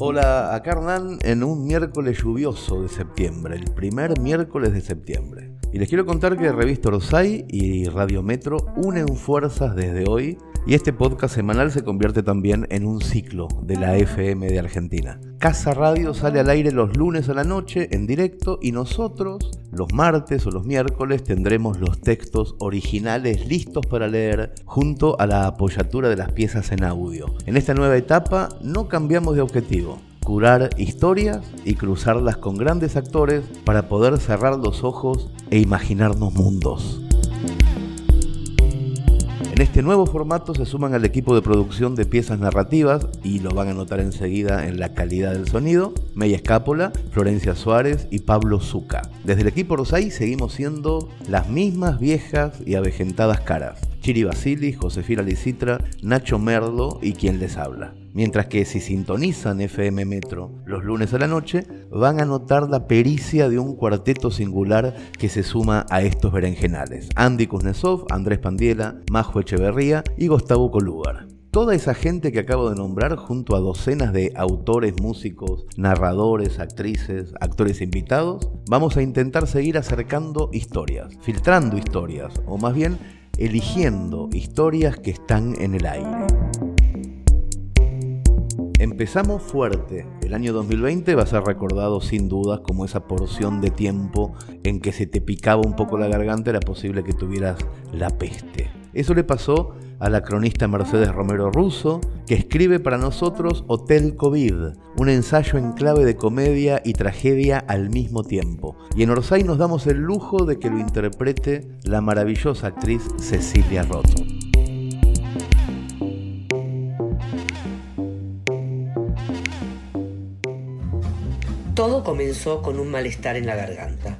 Hola, acá Hernán en un miércoles lluvioso de septiembre, el primer miércoles de septiembre. Y les quiero contar que Revista Orsay y Radio Metro unen fuerzas desde hoy y este podcast semanal se convierte también en un ciclo de la FM de Argentina. Casa Radio sale al aire los lunes a la noche en directo y nosotros los martes o los miércoles tendremos los textos originales listos para leer junto a la apoyatura de las piezas en audio. En esta nueva etapa no cambiamos de objetivo curar historias y cruzarlas con grandes actores para poder cerrar los ojos e imaginarnos mundos. En este nuevo formato se suman al equipo de producción de piezas narrativas y lo van a notar enseguida en la calidad del sonido, Meya Escápola, Florencia Suárez y Pablo Zuca. Desde el equipo Rosay seguimos siendo las mismas viejas y avejentadas caras. Chiri Basili, Josefina Licitra, Nacho Merlo y quien les habla. Mientras que si sintonizan FM Metro los lunes a la noche, van a notar la pericia de un cuarteto singular que se suma a estos berenjenales. Andy Kuznetsov, Andrés Pandiela, Majo Echeverría y Gustavo Colúgar. Toda esa gente que acabo de nombrar junto a docenas de autores, músicos, narradores, actrices, actores invitados, vamos a intentar seguir acercando historias, filtrando historias, o más bien eligiendo historias que están en el aire. Empezamos fuerte. El año 2020 va a ser recordado sin dudas como esa porción de tiempo en que se te picaba un poco la garganta, era posible que tuvieras la peste. Eso le pasó a la cronista Mercedes Romero Russo, que escribe para nosotros Hotel COVID, un ensayo en clave de comedia y tragedia al mismo tiempo. Y en Orsay nos damos el lujo de que lo interprete la maravillosa actriz Cecilia Roth. Todo comenzó con un malestar en la garganta.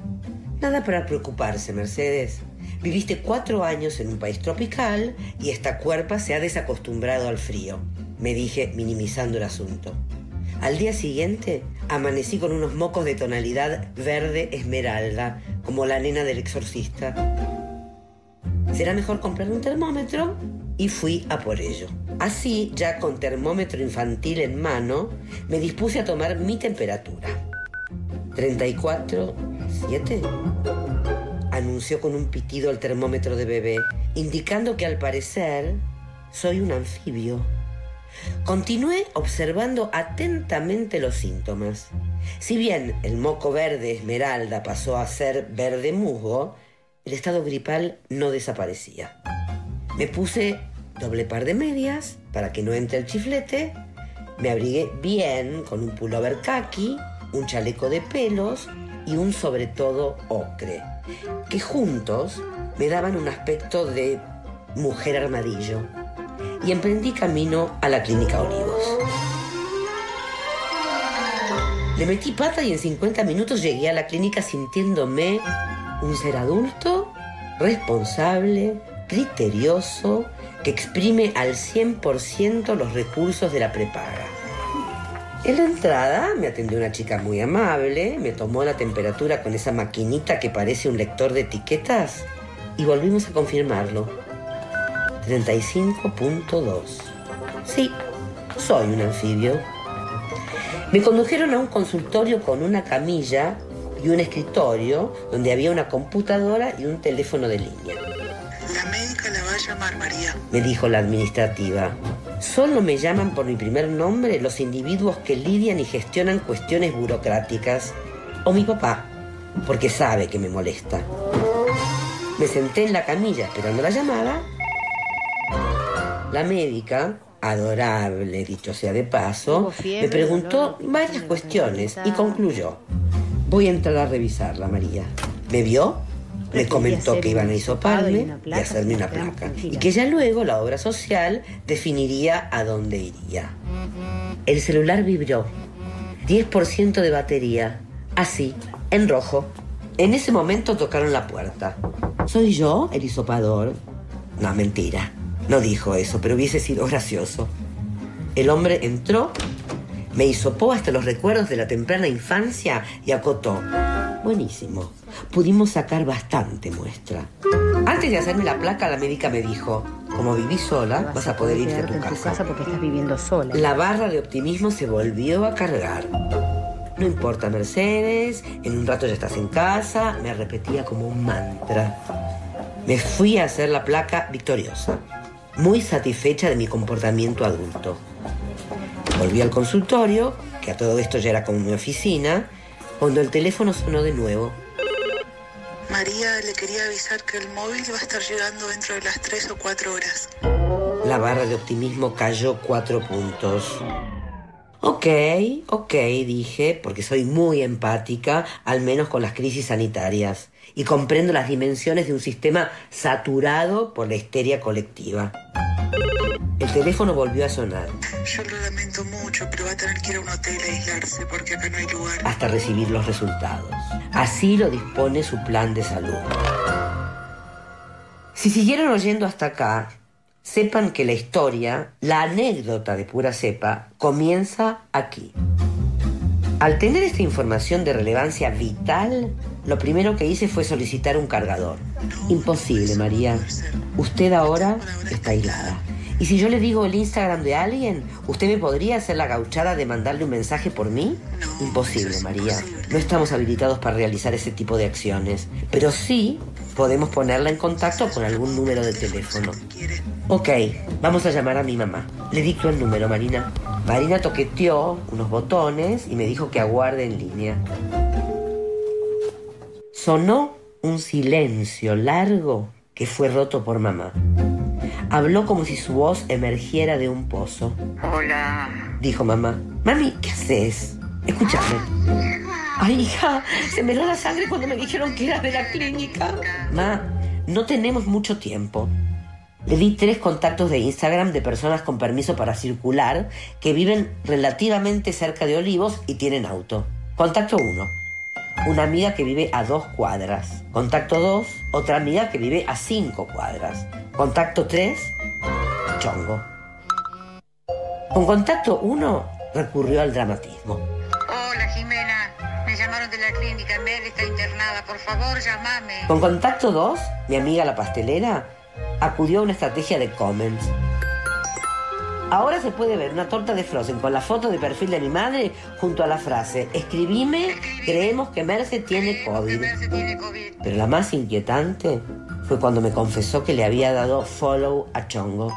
Nada para preocuparse, Mercedes. Viviste cuatro años en un país tropical y esta cuerpa se ha desacostumbrado al frío, me dije minimizando el asunto. Al día siguiente amanecí con unos mocos de tonalidad verde esmeralda, como la nena del exorcista. ¿Será mejor comprar un termómetro? Y fui a por ello. Así, ya con termómetro infantil en mano, me dispuse a tomar mi temperatura. 34,7 anunció con un pitido el termómetro de bebé, indicando que al parecer soy un anfibio. Continué observando atentamente los síntomas. Si bien el moco verde esmeralda pasó a ser verde musgo, el estado gripal no desaparecía. Me puse doble par de medias para que no entre el chiflete, me abrigué bien con un pullover khaki, un chaleco de pelos y un sobre todo ocre que juntos me daban un aspecto de mujer armadillo y emprendí camino a la clínica Olivos. Le metí pata y en 50 minutos llegué a la clínica sintiéndome un ser adulto, responsable, criterioso, que exprime al 100% los recursos de la prepaga. En la entrada me atendió una chica muy amable, me tomó la temperatura con esa maquinita que parece un lector de etiquetas y volvimos a confirmarlo. 35.2. Sí, soy un anfibio. Me condujeron a un consultorio con una camilla y un escritorio donde había una computadora y un teléfono de línea. La médica la va a llamar, María. Me dijo la administrativa. Solo me llaman por mi primer nombre los individuos que lidian y gestionan cuestiones burocráticas. O mi papá, porque sabe que me molesta. Me senté en la camilla esperando la llamada. La médica, adorable, dicho sea de paso, me preguntó varias cuestiones y concluyó. Voy a entrar a revisarla, María. ¿Me vio? Me comentó que iban a hisoparme y hacerme una placa. Y que ya luego la obra social definiría a dónde iría. El celular vibró. 10% de batería. Así, en rojo. En ese momento tocaron la puerta. ¿Soy yo el hisopador? No, mentira. No dijo eso, pero hubiese sido gracioso. El hombre entró, me hisopó hasta los recuerdos de la temprana infancia y acotó. Buenísimo. Pudimos sacar bastante muestra. Antes de hacerme la placa, la médica me dijo, como vivís sola, vas a poder irte a tu en tu casa casa. porque estás viviendo sola. La barra de optimismo se volvió a cargar. No importa, Mercedes, en un rato ya estás en casa, me repetía como un mantra. Me fui a hacer la placa victoriosa, muy satisfecha de mi comportamiento adulto. Volví al consultorio, que a todo esto ya era como mi oficina, cuando el teléfono sonó de nuevo. María le quería avisar que el móvil va a estar llegando dentro de las 3 o 4 horas. La barra de optimismo cayó cuatro puntos. Ok, ok, dije, porque soy muy empática, al menos con las crisis sanitarias, y comprendo las dimensiones de un sistema saturado por la histeria colectiva. El teléfono volvió a sonar, Yo lo lamento mucho, pero va a tener que ir a un hotel a aislarse porque acá no hay lugar. hasta recibir los resultados. Así lo dispone su plan de salud. Si siguieron oyendo hasta acá, sepan que la historia, la anécdota de pura cepa, comienza aquí. Al tener esta información de relevancia vital, lo primero que hice fue solicitar un cargador. Imposible, María. Usted ahora está aislada. Y si yo le digo el Instagram de alguien, ¿usted me podría hacer la gauchada de mandarle un mensaje por mí? No, Imposible, es María. imposible. No estamos habilitados para realizar ese tipo de acciones. Pero sí podemos ponerla en contacto con algún número de teléfono. Ok, vamos a llamar a mi mamá. Le dicto el número, Marina. Marina toqueteó unos botones y me dijo que aguarde en línea. Sonó un silencio largo que fue roto por mamá. Habló como si su voz emergiera de un pozo. Hola. Dijo mamá. Mami, ¿qué haces? Escúchame. Ay, hija, se me heló la sangre cuando me dijeron que era de la clínica. Ma, no tenemos mucho tiempo. Le di tres contactos de Instagram de personas con permiso para circular que viven relativamente cerca de Olivos y tienen auto. Contacto 1. Una amiga que vive a dos cuadras. Contacto 2. Otra amiga que vive a cinco cuadras. Contacto 3. Chongo. Con contacto 1 recurrió al dramatismo. Hola Jimena, me llamaron de la clínica, Mel está internada, por favor llamame. Con contacto 2, mi amiga la pastelera acudió a una estrategia de comments. Ahora se puede ver una torta de Frozen con la foto de perfil de mi madre junto a la frase Escribime, creemos que Merce tiene COVID. Pero la más inquietante fue cuando me confesó que le había dado follow a Chongo,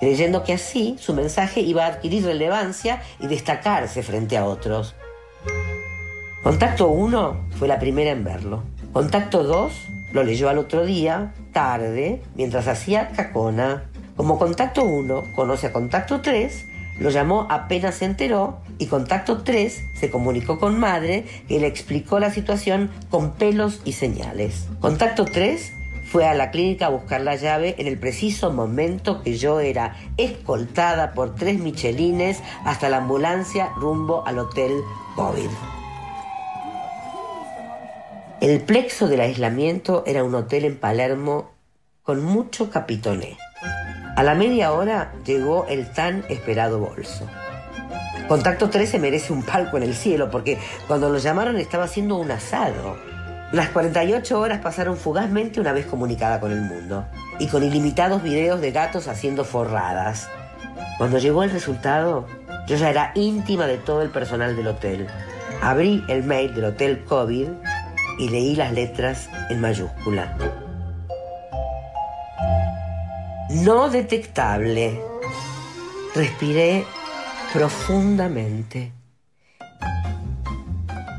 creyendo que así su mensaje iba a adquirir relevancia y destacarse frente a otros. Contacto 1 fue la primera en verlo. Contacto 2 lo leyó al otro día, tarde, mientras hacía cacona. Como contacto 1 conoce a contacto 3, lo llamó apenas se enteró y contacto 3 se comunicó con madre que le explicó la situación con pelos y señales. Contacto 3 fue a la clínica a buscar la llave en el preciso momento que yo era escoltada por tres michelines hasta la ambulancia rumbo al hotel COVID. El plexo del aislamiento era un hotel en Palermo con mucho capitoné. A la media hora llegó el tan esperado bolso. Contacto 13 merece un palco en el cielo porque cuando lo llamaron estaba haciendo un asado. Las 48 horas pasaron fugazmente una vez comunicada con el mundo y con ilimitados videos de gatos haciendo forradas. Cuando llegó el resultado, yo ya era íntima de todo el personal del hotel. Abrí el mail del hotel COVID y leí las letras en mayúscula. No detectable. Respiré profundamente.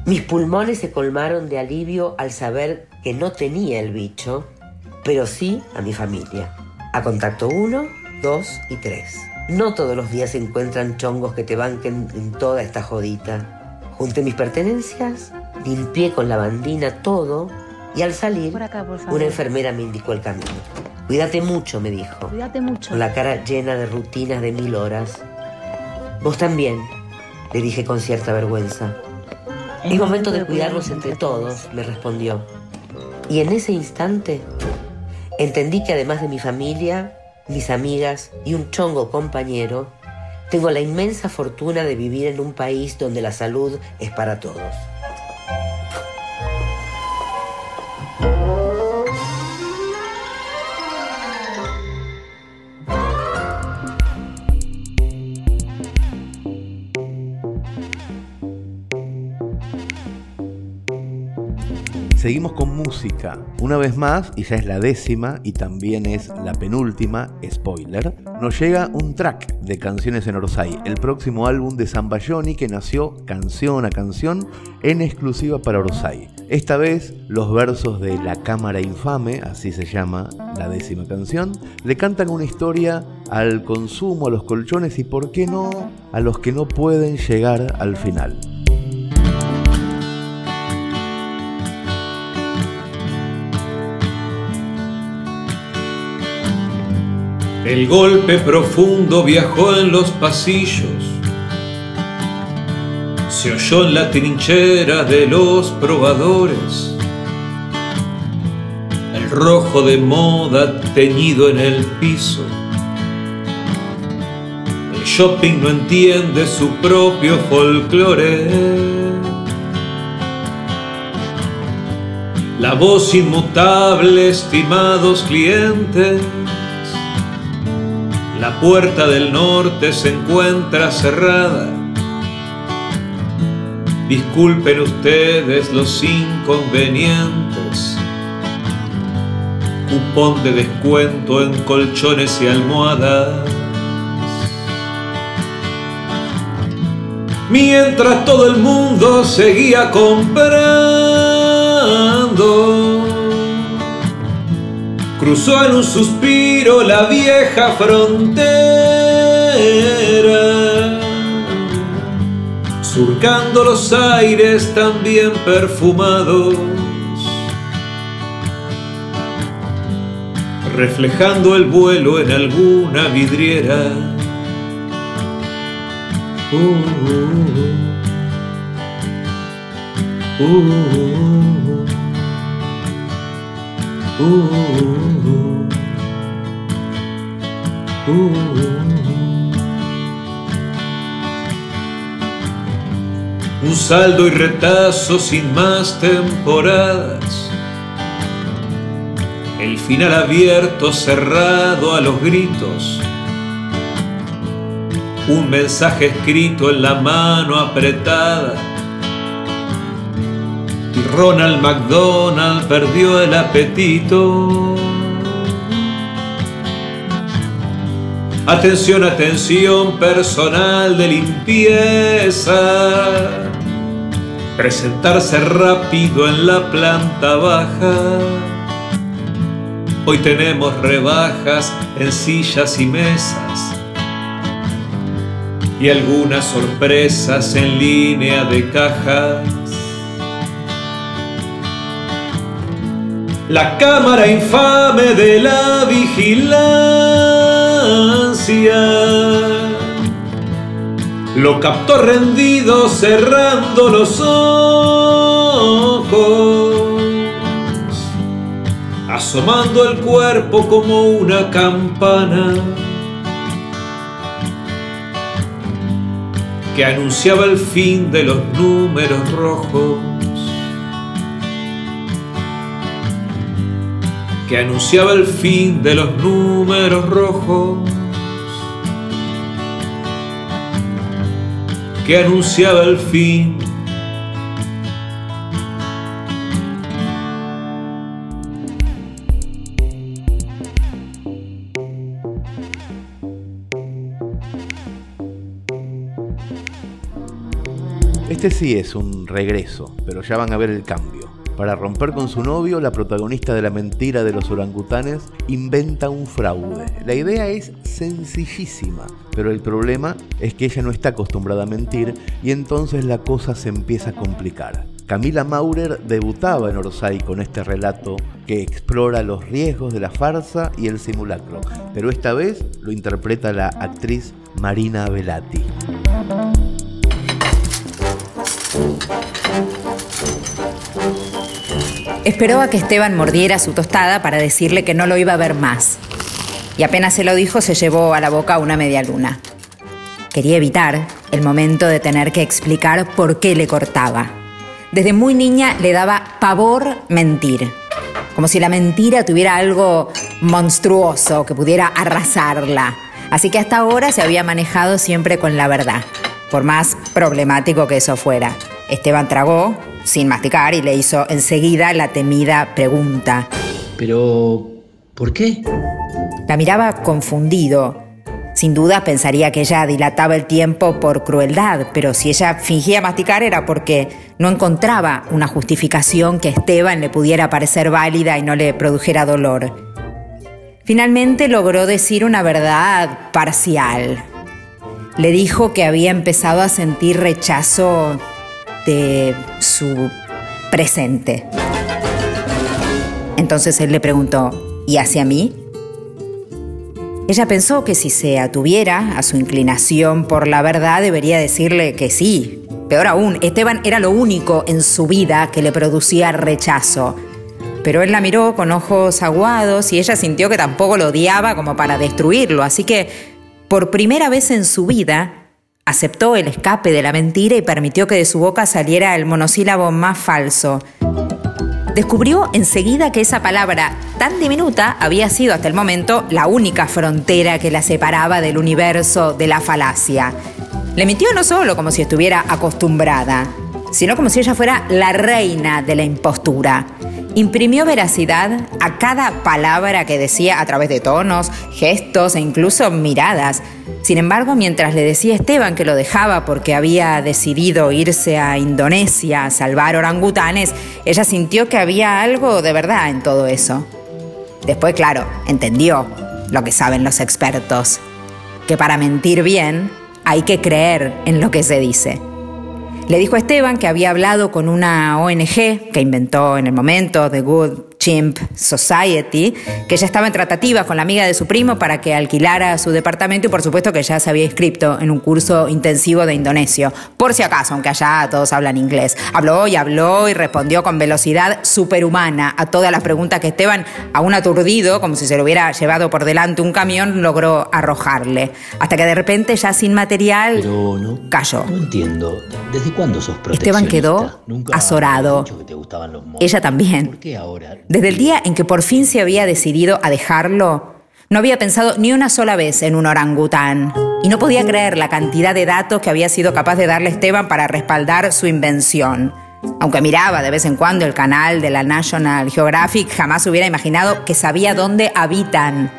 Mis pulmones se colmaron de alivio al saber que no tenía el bicho, pero sí a mi familia. A contacto 1, 2 y 3. No todos los días se encuentran chongos que te banquen en toda esta jodita. Junté mis pertenencias, limpié con la bandina todo y al salir, Por acá, por favor. una enfermera me indicó el camino. Cuídate mucho, me dijo Cuídate mucho. con la cara llena de rutinas de mil horas. Vos también, le dije con cierta vergüenza. Es momento de cuidarnos entre todos, me respondió. Y en ese instante entendí que además de mi familia, mis amigas y un chongo compañero, tengo la inmensa fortuna de vivir en un país donde la salud es para todos. Seguimos con música. Una vez más, y ya es la décima y también es la penúltima, spoiler, nos llega un track de Canciones en Orsay, el próximo álbum de Zambayoni que nació canción a canción en exclusiva para Orsay. Esta vez, los versos de La Cámara Infame, así se llama la décima canción, le cantan una historia al consumo, a los colchones y, por qué no, a los que no pueden llegar al final. El golpe profundo viajó en los pasillos, se oyó en la trinchera de los probadores, el rojo de moda teñido en el piso. El shopping no entiende su propio folclore. La voz inmutable, estimados clientes la puerta del norte se encuentra cerrada. Disculpen ustedes los inconvenientes. Cupón de descuento en colchones y almohadas. Mientras todo el mundo seguía comprando cruzó en un suspiro la vieja frontera, surcando los aires también perfumados, reflejando el vuelo en alguna vidriera. Uh, uh, uh, un saldo y retazo sin más temporadas. El final abierto, cerrado a los gritos. Un mensaje escrito en la mano apretada Ronald McDonald perdió el apetito. Atención, atención, personal de limpieza. Presentarse rápido en la planta baja. Hoy tenemos rebajas en sillas y mesas. Y algunas sorpresas en línea de cajas. La cámara infame de la vigilancia. Lo captó rendido cerrando los ojos, asomando el cuerpo como una campana que anunciaba el fin de los números rojos. Que anunciaba el fin de los números rojos, que anunciaba el fin. Este sí es un regreso, pero ya van a ver el cambio. Para romper con su novio, la protagonista de la mentira de los orangutanes inventa un fraude. La idea es sencillísima, pero el problema es que ella no está acostumbrada a mentir y entonces la cosa se empieza a complicar. Camila Maurer debutaba en Orsay con este relato que explora los riesgos de la farsa y el simulacro, pero esta vez lo interpreta la actriz Marina Velati. Esperó a que Esteban mordiera su tostada para decirle que no lo iba a ver más. Y apenas se lo dijo, se llevó a la boca una media luna. Quería evitar el momento de tener que explicar por qué le cortaba. Desde muy niña le daba pavor mentir, como si la mentira tuviera algo monstruoso que pudiera arrasarla. Así que hasta ahora se había manejado siempre con la verdad, por más problemático que eso fuera. Esteban tragó, sin masticar y le hizo enseguida la temida pregunta. Pero, ¿por qué? La miraba confundido. Sin duda pensaría que ella dilataba el tiempo por crueldad, pero si ella fingía masticar era porque no encontraba una justificación que a Esteban le pudiera parecer válida y no le produjera dolor. Finalmente logró decir una verdad parcial. Le dijo que había empezado a sentir rechazo de su presente. Entonces él le preguntó, ¿y hacia mí? Ella pensó que si se atuviera a su inclinación por la verdad debería decirle que sí. Peor aún, Esteban era lo único en su vida que le producía rechazo. Pero él la miró con ojos aguados y ella sintió que tampoco lo odiaba como para destruirlo. Así que, por primera vez en su vida, aceptó el escape de la mentira y permitió que de su boca saliera el monosílabo más falso descubrió enseguida que esa palabra tan diminuta había sido hasta el momento la única frontera que la separaba del universo de la falacia. Le mintió no solo como si estuviera acostumbrada, sino como si ella fuera la reina de la impostura. Imprimió veracidad a cada palabra que decía a través de tonos, gestos e incluso miradas. Sin embargo, mientras le decía a Esteban que lo dejaba porque había decidido irse a Indonesia a salvar orangutanes, ella sintió que había algo de verdad en todo eso. Después, claro, entendió lo que saben los expertos, que para mentir bien hay que creer en lo que se dice. Le dijo a Esteban que había hablado con una ONG que inventó en el momento, The Good Chimp Society, que ya estaba en tratativa con la amiga de su primo para que alquilara su departamento y por supuesto que ya se había inscrito en un curso intensivo de indonesio. Por si acaso, aunque allá todos hablan inglés. Habló y habló y respondió con velocidad superhumana a todas las preguntas que Esteban, aún aturdido, como si se lo hubiera llevado por delante un camión, logró arrojarle. Hasta que de repente, ya sin material, Pero no, cayó. no entiendo. ¿Desde cuándo sos Esteban quedó azorado. que. Ella también. ¿Por qué ahora? Desde el día en que por fin se había decidido a dejarlo, no había pensado ni una sola vez en un orangután. Y no podía creer la cantidad de datos que había sido capaz de darle Esteban para respaldar su invención. Aunque miraba de vez en cuando el canal de la National Geographic, jamás hubiera imaginado que sabía dónde habitan.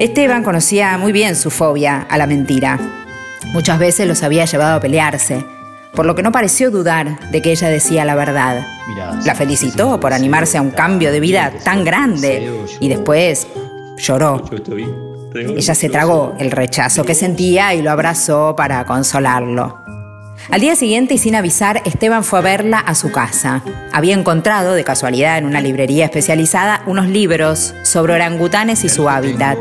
Esteban conocía muy bien su fobia a la mentira. Muchas veces los había llevado a pelearse, por lo que no pareció dudar de que ella decía la verdad. La felicitó por animarse a un cambio de vida tan grande y después lloró. Ella se tragó el rechazo que sentía y lo abrazó para consolarlo. Al día siguiente y sin avisar, Esteban fue a verla a su casa. Había encontrado, de casualidad, en una librería especializada, unos libros sobre orangutanes y su hábitat.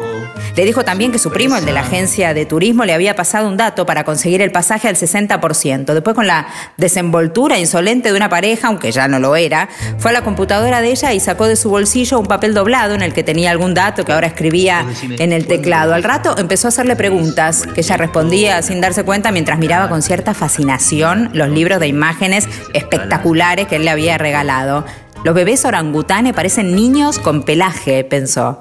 Le dijo también que su primo, el de la agencia de turismo, le había pasado un dato para conseguir el pasaje al 60%. Después, con la desenvoltura insolente de una pareja, aunque ya no lo era, fue a la computadora de ella y sacó de su bolsillo un papel doblado en el que tenía algún dato que ahora escribía en el teclado. Al rato empezó a hacerle preguntas, que ella respondía sin darse cuenta mientras miraba con cierta fascinación los libros de imágenes espectaculares que él le había regalado. Los bebés orangutanes parecen niños con pelaje, pensó.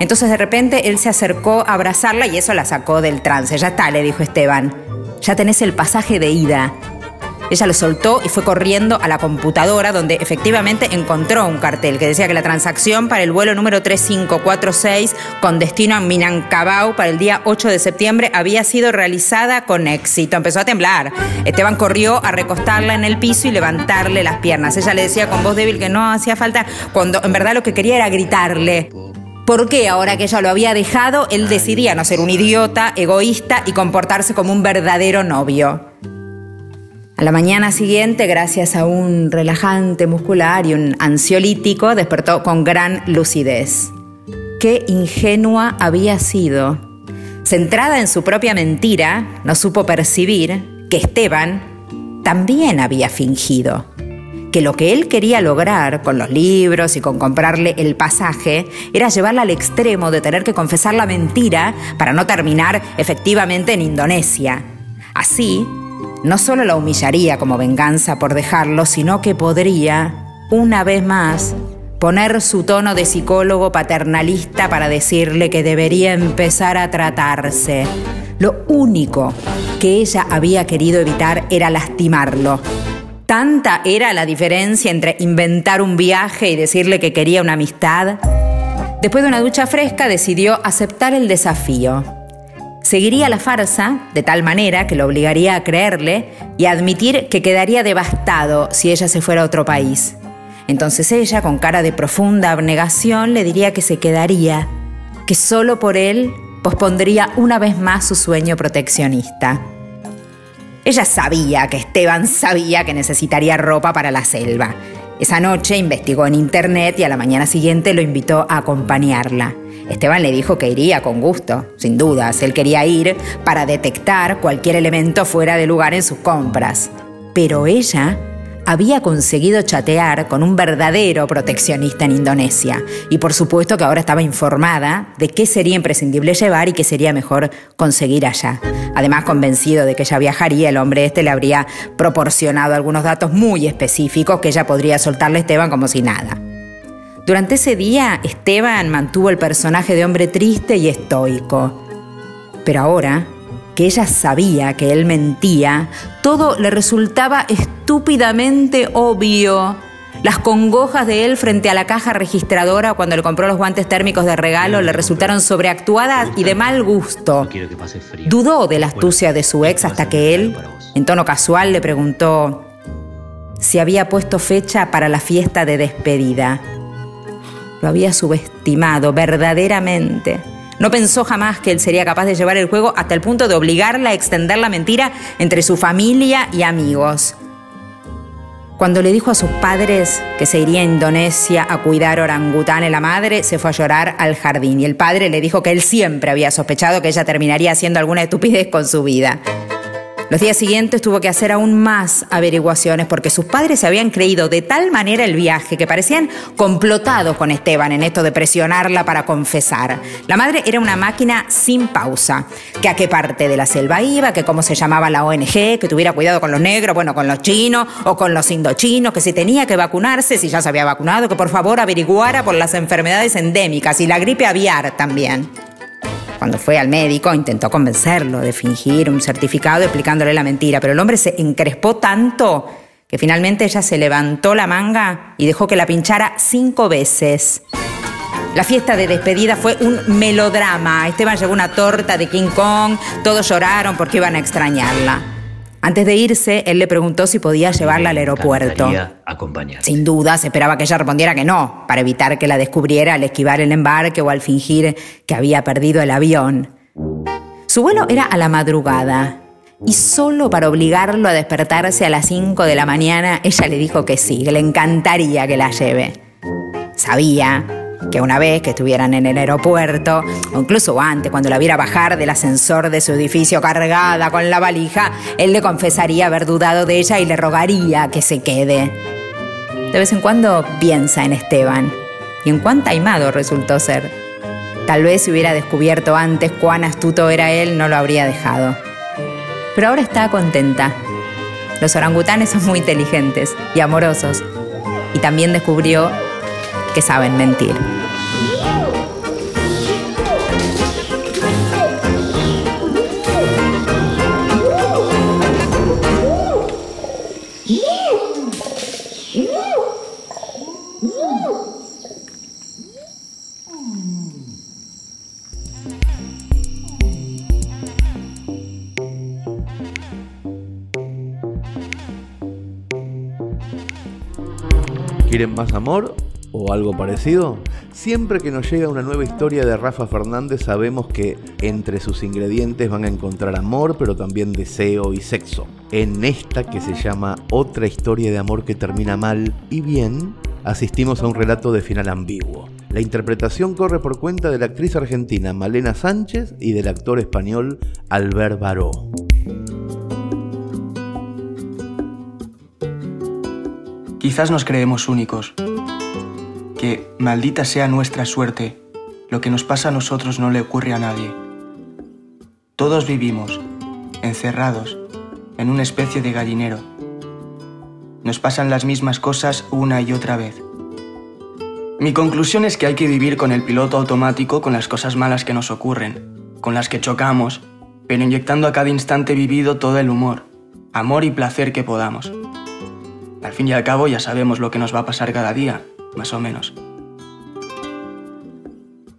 Entonces de repente él se acercó a abrazarla y eso la sacó del trance. Ya está, le dijo Esteban. Ya tenés el pasaje de ida. Ella lo soltó y fue corriendo a la computadora donde efectivamente encontró un cartel que decía que la transacción para el vuelo número 3546 con destino a Minangkabau para el día 8 de septiembre había sido realizada con éxito. Empezó a temblar. Esteban corrió a recostarla en el piso y levantarle las piernas. Ella le decía con voz débil que no hacía falta, cuando en verdad lo que quería era gritarle. ¿Por qué ahora que ella lo había dejado, él decidía no ser un idiota, egoísta y comportarse como un verdadero novio? A la mañana siguiente, gracias a un relajante muscular y un ansiolítico, despertó con gran lucidez. Qué ingenua había sido. Centrada en su propia mentira, no supo percibir que Esteban también había fingido. Que lo que él quería lograr con los libros y con comprarle el pasaje era llevarla al extremo de tener que confesar la mentira para no terminar efectivamente en Indonesia. Así, no solo la humillaría como venganza por dejarlo, sino que podría, una vez más, poner su tono de psicólogo paternalista para decirle que debería empezar a tratarse. Lo único que ella había querido evitar era lastimarlo. Tanta era la diferencia entre inventar un viaje y decirle que quería una amistad. Después de una ducha fresca decidió aceptar el desafío. Seguiría la farsa de tal manera que lo obligaría a creerle y a admitir que quedaría devastado si ella se fuera a otro país. Entonces ella, con cara de profunda abnegación, le diría que se quedaría, que solo por él pospondría una vez más su sueño proteccionista. Ella sabía que Esteban sabía que necesitaría ropa para la selva. Esa noche investigó en internet y a la mañana siguiente lo invitó a acompañarla. Esteban le dijo que iría con gusto, sin dudas. Él quería ir para detectar cualquier elemento fuera de lugar en sus compras. Pero ella había conseguido chatear con un verdadero proteccionista en Indonesia y por supuesto que ahora estaba informada de qué sería imprescindible llevar y qué sería mejor conseguir allá. Además, convencido de que ella viajaría, el hombre este le habría proporcionado algunos datos muy específicos que ella podría soltarle a Esteban como si nada. Durante ese día, Esteban mantuvo el personaje de hombre triste y estoico. Pero ahora, que ella sabía que él mentía, todo le resultaba estúpidamente obvio. Las congojas de él frente a la caja registradora cuando le compró los guantes térmicos de regalo le resultaron sobreactuadas y de mal gusto. Dudó de la astucia de su ex hasta que él, en tono casual, le preguntó si había puesto fecha para la fiesta de despedida. Lo había subestimado verdaderamente. No pensó jamás que él sería capaz de llevar el juego hasta el punto de obligarla a extender la mentira entre su familia y amigos. Cuando le dijo a sus padres que se iría a Indonesia a cuidar orangutanes, la madre se fue a llorar al jardín y el padre le dijo que él siempre había sospechado que ella terminaría haciendo alguna estupidez con su vida. Los días siguientes tuvo que hacer aún más averiguaciones porque sus padres se habían creído de tal manera el viaje que parecían complotados con Esteban en esto de presionarla para confesar. La madre era una máquina sin pausa, que a qué parte de la selva iba, que cómo se llamaba la ONG, que tuviera cuidado con los negros, bueno, con los chinos o con los indochinos, que si tenía que vacunarse, si ya se había vacunado, que por favor averiguara por las enfermedades endémicas y la gripe aviar también. Cuando fue al médico intentó convencerlo de fingir un certificado explicándole la mentira, pero el hombre se encrespó tanto que finalmente ella se levantó la manga y dejó que la pinchara cinco veces. La fiesta de despedida fue un melodrama. Esteban llevó una torta de King Kong, todos lloraron porque iban a extrañarla. Antes de irse, él le preguntó si podía llevarla al aeropuerto. Sin duda, se esperaba que ella respondiera que no, para evitar que la descubriera al esquivar el embarque o al fingir que había perdido el avión. Su vuelo era a la madrugada, y solo para obligarlo a despertarse a las 5 de la mañana, ella le dijo que sí, que le encantaría que la lleve. Sabía que una vez que estuvieran en el aeropuerto, o incluso antes, cuando la viera bajar del ascensor de su edificio cargada con la valija, él le confesaría haber dudado de ella y le rogaría que se quede. De vez en cuando piensa en Esteban y en cuán taimado resultó ser. Tal vez si hubiera descubierto antes cuán astuto era él, no lo habría dejado. Pero ahora está contenta. Los orangutanes son muy inteligentes y amorosos. Y también descubrió que saben mentir. ¿Quieren más amor o algo parecido? Siempre que nos llega una nueva historia de Rafa Fernández sabemos que entre sus ingredientes van a encontrar amor, pero también deseo y sexo. En esta que se llama Otra historia de amor que termina mal y bien, asistimos a un relato de final ambiguo. La interpretación corre por cuenta de la actriz argentina Malena Sánchez y del actor español Albert Baró. Quizás nos creemos únicos. Que, maldita sea nuestra suerte, lo que nos pasa a nosotros no le ocurre a nadie. Todos vivimos, encerrados, en una especie de gallinero. Nos pasan las mismas cosas una y otra vez. Mi conclusión es que hay que vivir con el piloto automático con las cosas malas que nos ocurren, con las que chocamos, pero inyectando a cada instante vivido todo el humor, amor y placer que podamos. Al fin y al cabo ya sabemos lo que nos va a pasar cada día, más o menos.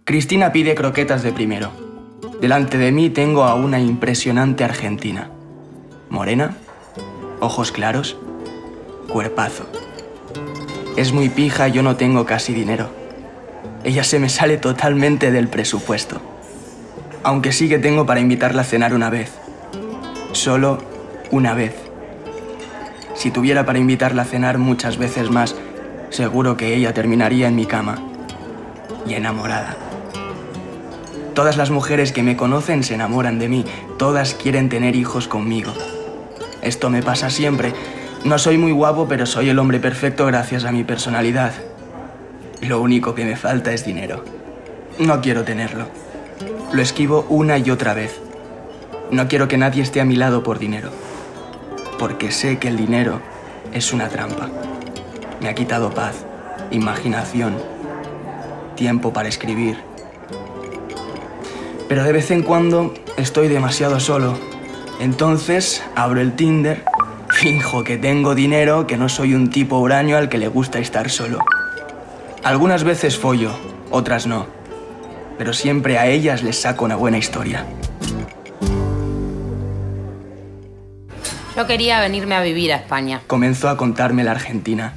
Cristina pide croquetas de primero. Delante de mí tengo a una impresionante argentina. Morena, ojos claros, cuerpazo. Es muy pija y yo no tengo casi dinero. Ella se me sale totalmente del presupuesto. Aunque sí que tengo para invitarla a cenar una vez. Solo una vez. Si tuviera para invitarla a cenar muchas veces más, seguro que ella terminaría en mi cama. Y enamorada. Todas las mujeres que me conocen se enamoran de mí, todas quieren tener hijos conmigo. Esto me pasa siempre. No soy muy guapo, pero soy el hombre perfecto gracias a mi personalidad. Lo único que me falta es dinero. No quiero tenerlo. Lo esquivo una y otra vez. No quiero que nadie esté a mi lado por dinero. Porque sé que el dinero es una trampa. Me ha quitado paz, imaginación, tiempo para escribir. Pero de vez en cuando estoy demasiado solo. Entonces abro el Tinder, finjo que tengo dinero, que no soy un tipo huraño al que le gusta estar solo. Algunas veces follo, otras no. Pero siempre a ellas les saco una buena historia. Yo quería venirme a vivir a España. Comenzó a contarme la Argentina,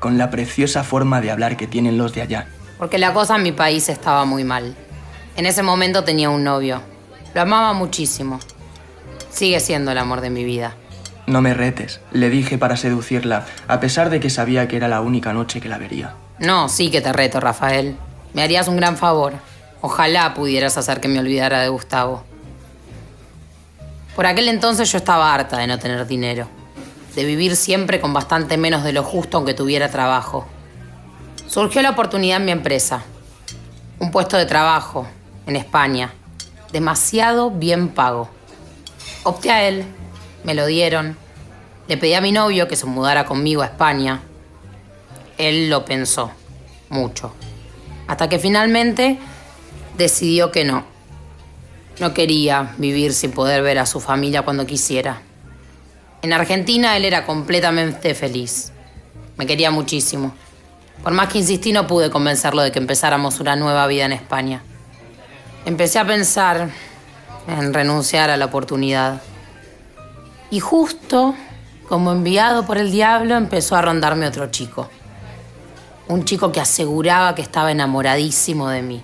con la preciosa forma de hablar que tienen los de allá. Porque la cosa en mi país estaba muy mal. En ese momento tenía un novio. Lo amaba muchísimo. Sigue siendo el amor de mi vida. No me retes, le dije para seducirla, a pesar de que sabía que era la única noche que la vería. No, sí que te reto, Rafael. Me harías un gran favor. Ojalá pudieras hacer que me olvidara de Gustavo. Por aquel entonces yo estaba harta de no tener dinero, de vivir siempre con bastante menos de lo justo aunque tuviera trabajo. Surgió la oportunidad en mi empresa, un puesto de trabajo en España, demasiado bien pago. Opté a él, me lo dieron, le pedí a mi novio que se mudara conmigo a España. Él lo pensó, mucho, hasta que finalmente decidió que no no quería vivir sin poder ver a su familia cuando quisiera. En Argentina él era completamente feliz. Me quería muchísimo. Por más que insistí no pude convencerlo de que empezáramos una nueva vida en España. Empecé a pensar en renunciar a la oportunidad. Y justo, como enviado por el diablo, empezó a rondarme otro chico. Un chico que aseguraba que estaba enamoradísimo de mí.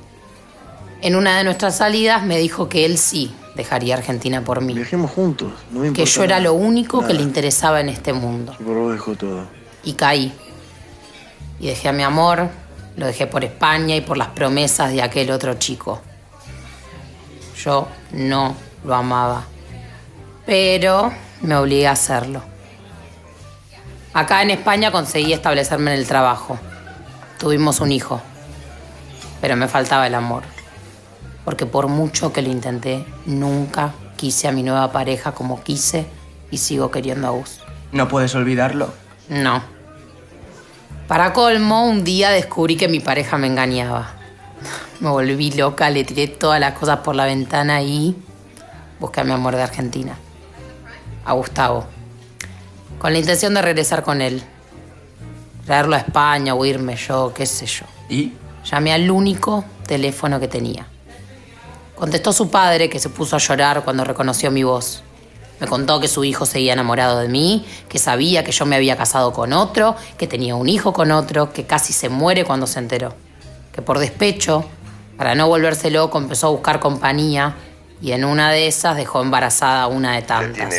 En una de nuestras salidas me dijo que él sí dejaría Argentina por mí. Viajemos juntos, no me Que yo era lo único que le interesaba en este mundo. Yo lo dejo todo. Y caí. Y dejé a mi amor, lo dejé por España y por las promesas de aquel otro chico. Yo no lo amaba. Pero me obligué a hacerlo. Acá en España conseguí establecerme en el trabajo. Tuvimos un hijo. Pero me faltaba el amor. Porque por mucho que lo intenté, nunca quise a mi nueva pareja como quise y sigo queriendo a Gus. ¿No puedes olvidarlo? No. Para colmo, un día descubrí que mi pareja me engañaba. Me volví loca, le tiré todas las cosas por la ventana y busqué a mi amor de Argentina. A Gustavo. Con la intención de regresar con él. Traerlo a España o irme yo, qué sé yo. ¿Y? Llamé al único teléfono que tenía. Contestó su padre, que se puso a llorar cuando reconoció mi voz. Me contó que su hijo seguía enamorado de mí, que sabía que yo me había casado con otro, que tenía un hijo con otro, que casi se muere cuando se enteró. Que por despecho, para no volverse loco, empezó a buscar compañía y en una de esas dejó embarazada a una de tantas.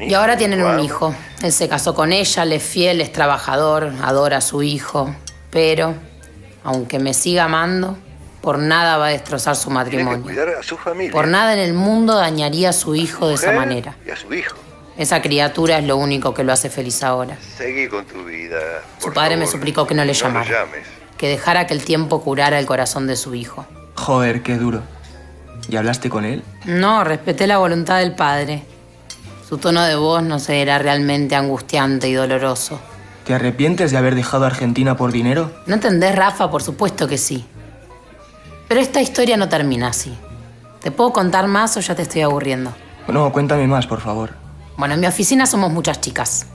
Y ahora tienen un hijo. Él se casó con ella, le es fiel, es trabajador, adora a su hijo. Pero, aunque me siga amando, por nada va a destrozar su matrimonio. cuidar a su familia. Por nada en el mundo dañaría a su hijo de esa manera. Y a su hijo. Esa criatura es lo único que lo hace feliz ahora. Seguí con tu vida. Su padre me suplicó que no le No lo llamara, llames. que dejara que el tiempo curara el corazón de su hijo. Joder, qué duro. ¿Y hablaste con él? No, respeté la voluntad del padre. Su tono de voz no sé, era realmente angustiante y doloroso. ¿Te arrepientes de haber dejado a Argentina por dinero? ¿No entendés, Rafa? Por supuesto que sí. Pero esta historia no termina así. ¿Te puedo contar más o ya te estoy aburriendo? No, cuéntame más, por favor. Bueno, en mi oficina somos muchas chicas.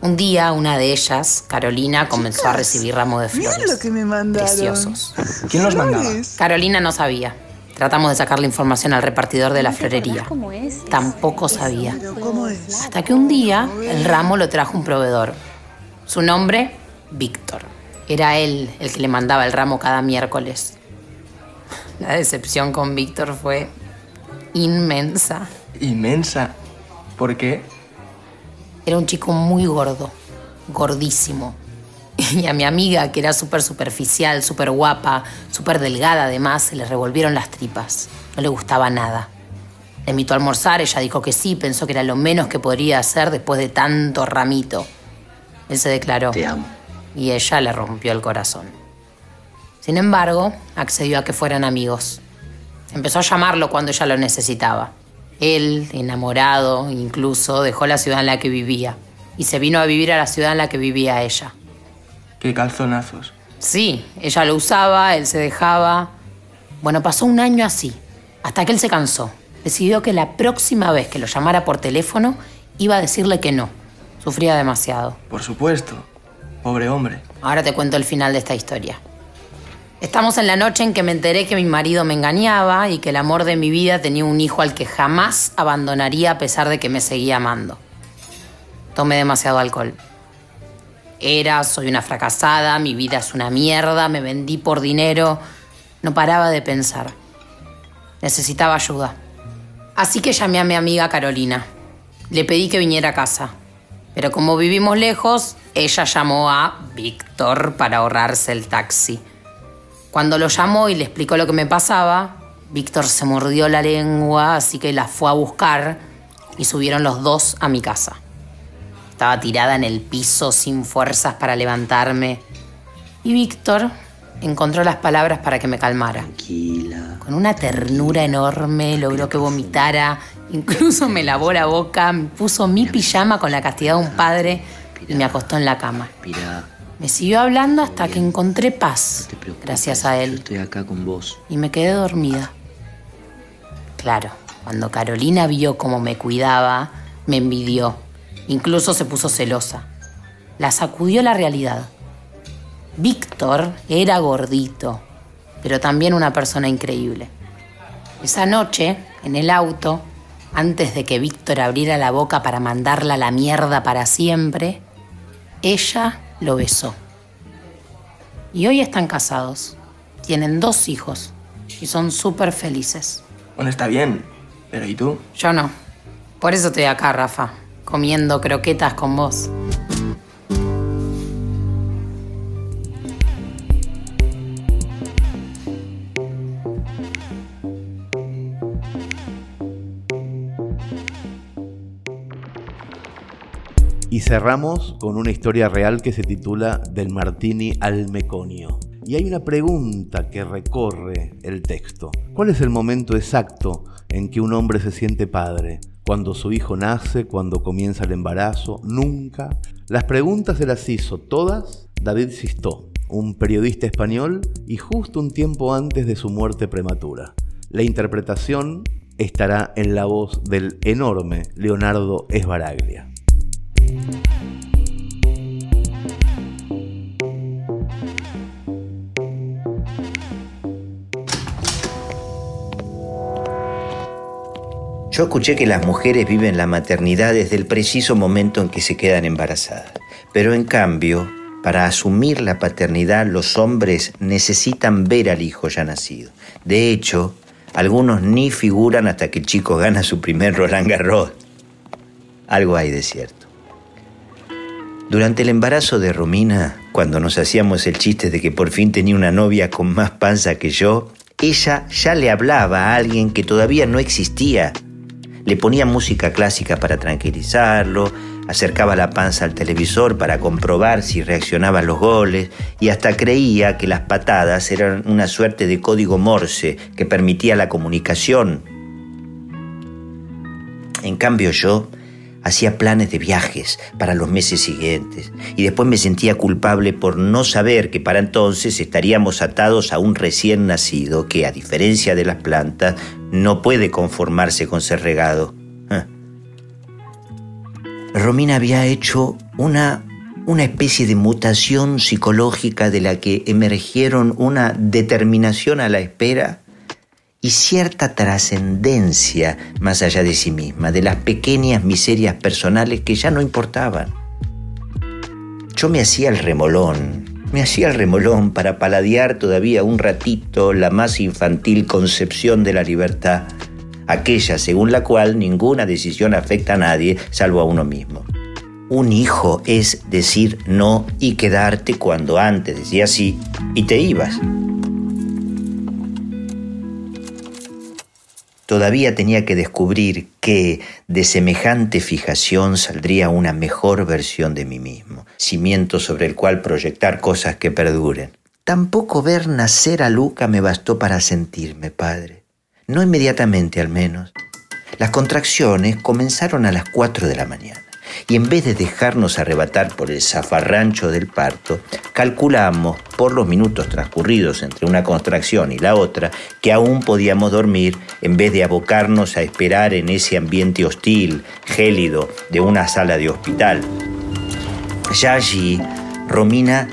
Un día, una de ellas, Carolina, comenzó a recibir ramos de flores. lo que me mandaron. Preciosos. ¿Quién los mandaba? Carolina no sabía. Tratamos de sacar la información al repartidor de la florería. Tampoco sabía. Pero ¿cómo es? Hasta que un día el ramo lo trajo un proveedor. Su nombre, Víctor. Era él el que le mandaba el ramo cada miércoles. La decepción con Víctor fue inmensa. Inmensa. ¿Por qué? Era un chico muy gordo, gordísimo. Y a mi amiga, que era súper superficial, súper guapa, súper delgada además, se le revolvieron las tripas. No le gustaba nada. Le invitó a almorzar, ella dijo que sí, pensó que era lo menos que podría hacer después de tanto ramito. Él se declaró. Te amo. Y ella le rompió el corazón. Sin embargo, accedió a que fueran amigos. Empezó a llamarlo cuando ella lo necesitaba. Él, enamorado incluso, dejó la ciudad en la que vivía y se vino a vivir a la ciudad en la que vivía ella. Qué calzonazos. Sí, ella lo usaba, él se dejaba. Bueno, pasó un año así, hasta que él se cansó. Decidió que la próxima vez que lo llamara por teléfono iba a decirle que no. Sufría demasiado. Por supuesto. Pobre hombre. Ahora te cuento el final de esta historia. Estamos en la noche en que me enteré que mi marido me engañaba y que el amor de mi vida tenía un hijo al que jamás abandonaría a pesar de que me seguía amando. Tomé demasiado alcohol. Era, soy una fracasada, mi vida es una mierda, me vendí por dinero. No paraba de pensar. Necesitaba ayuda. Así que llamé a mi amiga Carolina. Le pedí que viniera a casa. Pero como vivimos lejos, ella llamó a Víctor para ahorrarse el taxi. Cuando lo llamó y le explicó lo que me pasaba, Víctor se mordió la lengua, así que la fue a buscar y subieron los dos a mi casa. Estaba tirada en el piso sin fuerzas para levantarme. Y Víctor encontró las palabras para que me calmara. Tranquila. Con una ternura enorme logró que vomitara, incluso me lavó la boca, me puso mi pijama con la castidad de un padre y me acostó en la cama. Me siguió hablando hasta que encontré paz, No te preocupes. gracias a Yo él, estoy acá con vos. y me quedé dormida. Claro, cuando Carolina vio cómo me cuidaba, me envidió, incluso se puso celosa. La sacudió la realidad. Víctor era gordito, pero también una persona increíble. Esa noche, en el auto, antes de que Víctor abriera la boca para mandarla a la mierda para siempre, ella lo besó. Y hoy están casados. Tienen dos hijos y son súper felices. Bueno, está bien. Pero ¿y tú? Yo no. Por eso estoy acá, Rafa, comiendo croquetas con vos. Cerramos con una historia real que se titula Del Martini al Meconio. Y hay una pregunta que recorre el texto. ¿Cuál es el momento exacto en que un hombre se siente padre? ¿Cuando su hijo nace? ¿Cuando comienza el embarazo? ¿Nunca? Las preguntas se las hizo todas David Sistó, un periodista español y justo un tiempo antes de su muerte prematura. La interpretación estará en la voz del enorme Leonardo Esbaraglia. Yo escuché que las mujeres viven la maternidad desde el preciso momento en que se quedan embarazadas. Pero en cambio, para asumir la paternidad, los hombres necesitan ver al hijo ya nacido. De hecho, algunos ni figuran hasta que el chico gana su primer Roland Garros. Algo hay de cierto. Durante el embarazo de Romina, cuando nos hacíamos el chiste de que por fin tenía una novia con más panza que yo, ella ya le hablaba a alguien que todavía no existía. Le ponía música clásica para tranquilizarlo, acercaba la panza al televisor para comprobar si reaccionaba a los goles y hasta creía que las patadas eran una suerte de código Morse que permitía la comunicación. En cambio yo hacía planes de viajes para los meses siguientes y después me sentía culpable por no saber que para entonces estaríamos atados a un recién nacido que, a diferencia de las plantas, no puede conformarse con ser regado. Ah. Romina había hecho una, una especie de mutación psicológica de la que emergieron una determinación a la espera y cierta trascendencia más allá de sí misma, de las pequeñas miserias personales que ya no importaban. Yo me hacía el remolón, me hacía el remolón para paladear todavía un ratito la más infantil concepción de la libertad, aquella según la cual ninguna decisión afecta a nadie salvo a uno mismo. Un hijo es decir no y quedarte cuando antes decías sí y te ibas. Todavía tenía que descubrir que de semejante fijación saldría una mejor versión de mí mismo, cimiento sobre el cual proyectar cosas que perduren. Tampoco ver nacer a Luca me bastó para sentirme padre. No inmediatamente al menos. Las contracciones comenzaron a las cuatro de la mañana y en vez de dejarnos arrebatar por el zafarrancho del parto, calculamos por los minutos transcurridos entre una contracción y la otra que aún podíamos dormir en vez de abocarnos a esperar en ese ambiente hostil, gélido, de una sala de hospital. Ya allí, Romina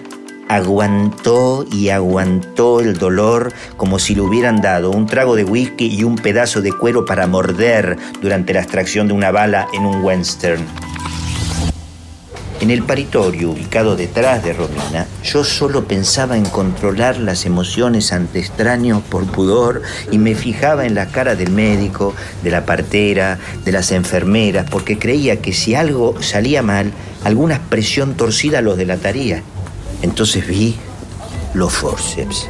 aguantó y aguantó el dolor como si le hubieran dado un trago de whisky y un pedazo de cuero para morder durante la extracción de una bala en un western. En el paritorio, ubicado detrás de Romina, yo solo pensaba en controlar las emociones ante extraños por pudor y me fijaba en la cara del médico, de la partera, de las enfermeras, porque creía que si algo salía mal, alguna expresión torcida los delataría. Entonces vi los forceps.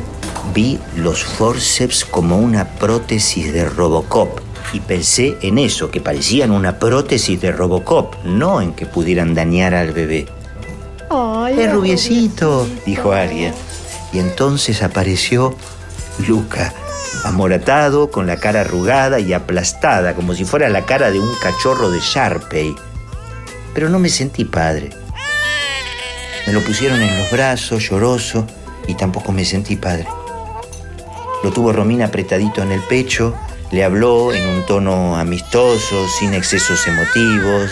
Vi los forceps como una prótesis de Robocop y pensé en eso, que parecían una prótesis de Robocop, no en que pudieran dañar al bebé. es rubiecito, dijo alguien. Y entonces apareció Luca, amoratado, con la cara arrugada y aplastada, como si fuera la cara de un cachorro de Sharpey. Pero no me sentí padre. Me lo pusieron en los brazos, lloroso, y tampoco me sentí padre. Lo tuvo Romina apretadito en el pecho le habló en un tono amistoso, sin excesos emotivos,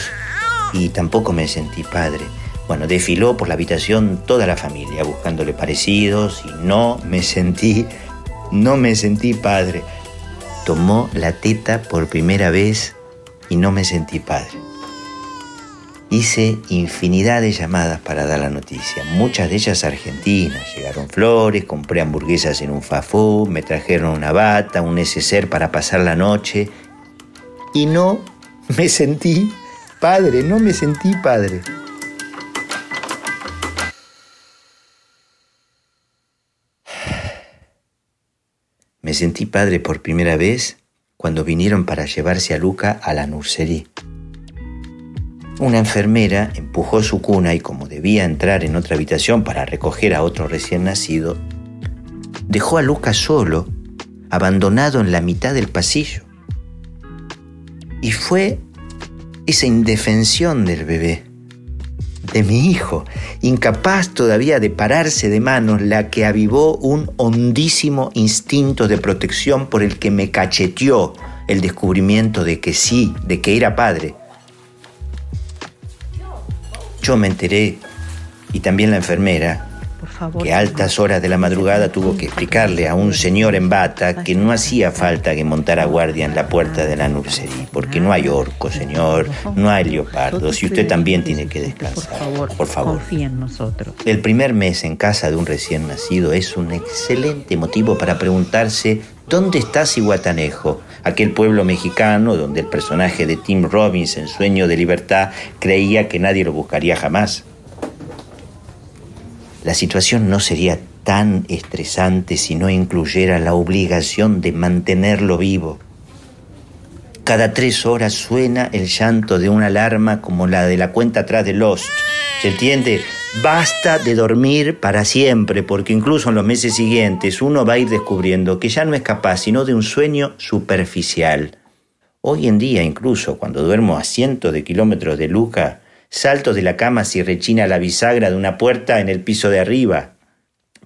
y tampoco me sentí padre. Bueno, desfiló por la habitación toda la familia buscándole parecidos y no me sentí, no me sentí padre. Tomó la teta por primera vez y no me sentí padre. Hice infinidad de llamadas para dar la noticia, muchas de ellas argentinas. Llegaron flores, compré hamburguesas en un fafú, me trajeron una bata, un neceser para pasar la noche. Y no me sentí padre, no me sentí padre. Me sentí padre por primera vez cuando vinieron para llevarse a Luca a la nursería. Una enfermera empujó su cuna y como debía entrar en otra habitación para recoger a otro recién nacido, dejó a Lucas solo, abandonado en la mitad del pasillo. Y fue esa indefensión del bebé, de mi hijo, incapaz todavía de pararse de manos, la que avivó un hondísimo instinto de protección por el que me cacheteó el descubrimiento de que sí, de que era padre, yo me enteré, y también la enfermera, que a altas horas de la madrugada tuvo que explicarle a un señor en bata que no hacía falta que montara guardia en la puerta de la nursería, porque no hay orco, señor, no hay leopardos, y usted también tiene que descansar. Por favor, confía en nosotros. El primer mes en casa de un recién nacido es un excelente motivo para preguntarse ¿dónde está Cihuatanejo? aquel pueblo mexicano donde el personaje de Tim Robbins en Sueño de Libertad creía que nadie lo buscaría jamás. La situación no sería tan estresante si no incluyera la obligación de mantenerlo vivo. Cada tres horas suena el llanto de una alarma como la de la cuenta atrás de Lost. ¿Se entiende? Basta de dormir para siempre, porque incluso en los meses siguientes uno va a ir descubriendo que ya no es capaz sino de un sueño superficial. Hoy en día, incluso cuando duermo a cientos de kilómetros de Luca, salto de la cama si rechina la bisagra de una puerta en el piso de arriba.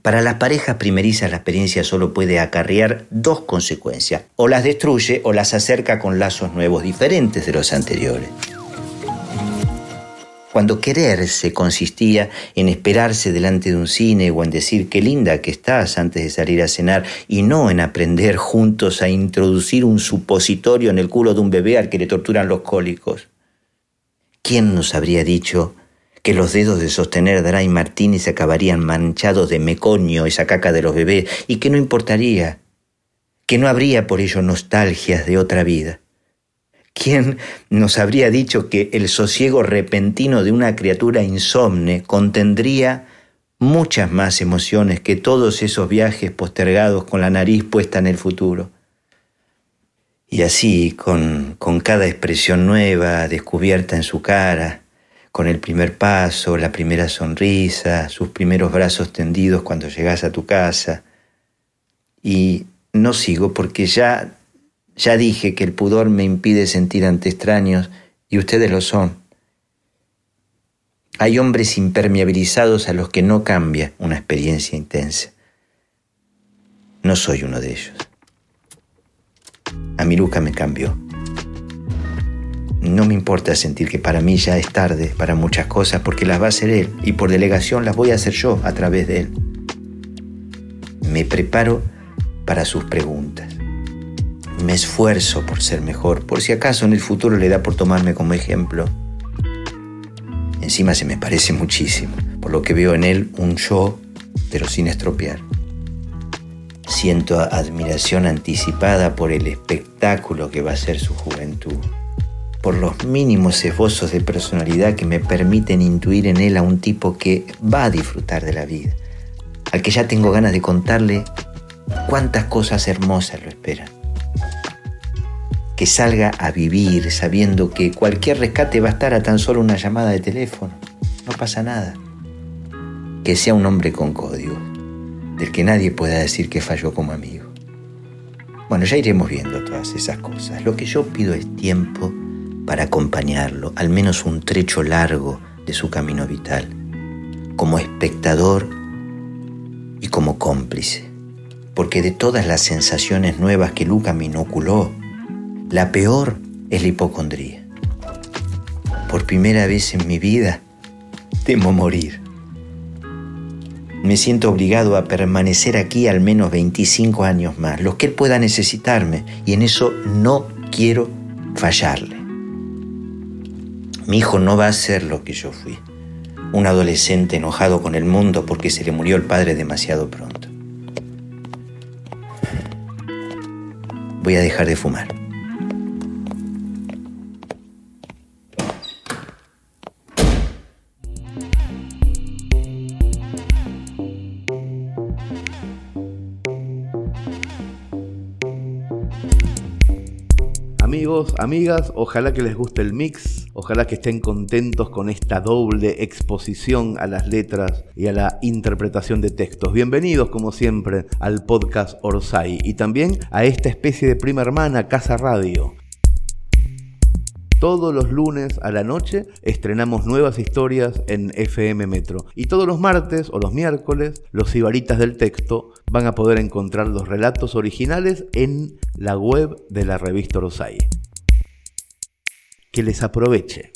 Para las parejas primerizas la experiencia solo puede acarrear dos consecuencias, o las destruye o las acerca con lazos nuevos diferentes de los anteriores. Cuando quererse consistía en esperarse delante de un cine o en decir qué linda que estás antes de salir a cenar y no en aprender juntos a introducir un supositorio en el culo de un bebé al que le torturan los cólicos. ¿Quién nos habría dicho que los dedos de sostener Dry Martínez acabarían manchados de mecoño, esa caca de los bebés, y que no importaría, que no habría por ello nostalgias de otra vida? ¿Quién nos habría dicho que el sosiego repentino de una criatura insomne contendría muchas más emociones que todos esos viajes postergados con la nariz puesta en el futuro? Y así, con, con cada expresión nueva descubierta en su cara, con el primer paso, la primera sonrisa, sus primeros brazos tendidos cuando llegas a tu casa. Y no sigo porque ya ya dije que el pudor me impide sentir ante extraños y ustedes lo son. Hay hombres impermeabilizados a los que no cambia una experiencia intensa. No soy uno de ellos. A mi Luca me cambió. No me importa sentir que para mí ya es tarde para muchas cosas porque las va a hacer él y por delegación las voy a hacer yo a través de él. Me preparo para sus preguntas me esfuerzo por ser mejor, por si acaso en el futuro le da por tomarme como ejemplo. Encima se me parece muchísimo, por lo que veo en él un yo, pero sin estropear. Siento admiración anticipada por el espectáculo que va a ser su juventud, por los mínimos esbozos de personalidad que me permiten intuir en él a un tipo que va a disfrutar de la vida, al que ya tengo ganas de contarle cuántas cosas hermosas lo esperan que salga a vivir sabiendo que cualquier rescate va a estar a tan solo una llamada de teléfono. No pasa nada. Que sea un hombre con código, del que nadie pueda decir que falló como amigo. Bueno, ya iremos viendo todas esas cosas. Lo que yo pido es tiempo para acompañarlo, al menos un trecho largo de su camino vital, como espectador y como cómplice. Porque de todas las sensaciones nuevas que Luca me inoculó, la peor es la hipocondría. Por primera vez en mi vida, temo morir. Me siento obligado a permanecer aquí al menos 25 años más, los que él pueda necesitarme, y en eso no quiero fallarle. Mi hijo no va a ser lo que yo fui, un adolescente enojado con el mundo porque se le murió el padre demasiado pronto. Voy a dejar de fumar. Amigas, ojalá que les guste el mix, ojalá que estén contentos con esta doble exposición a las letras y a la interpretación de textos. Bienvenidos, como siempre, al podcast Orsay y también a esta especie de prima hermana Casa Radio. Todos los lunes a la noche estrenamos nuevas historias en FM Metro. Y todos los martes o los miércoles, los ibaritas del texto van a poder encontrar los relatos originales en la web de la revista Rosay. Que les aproveche.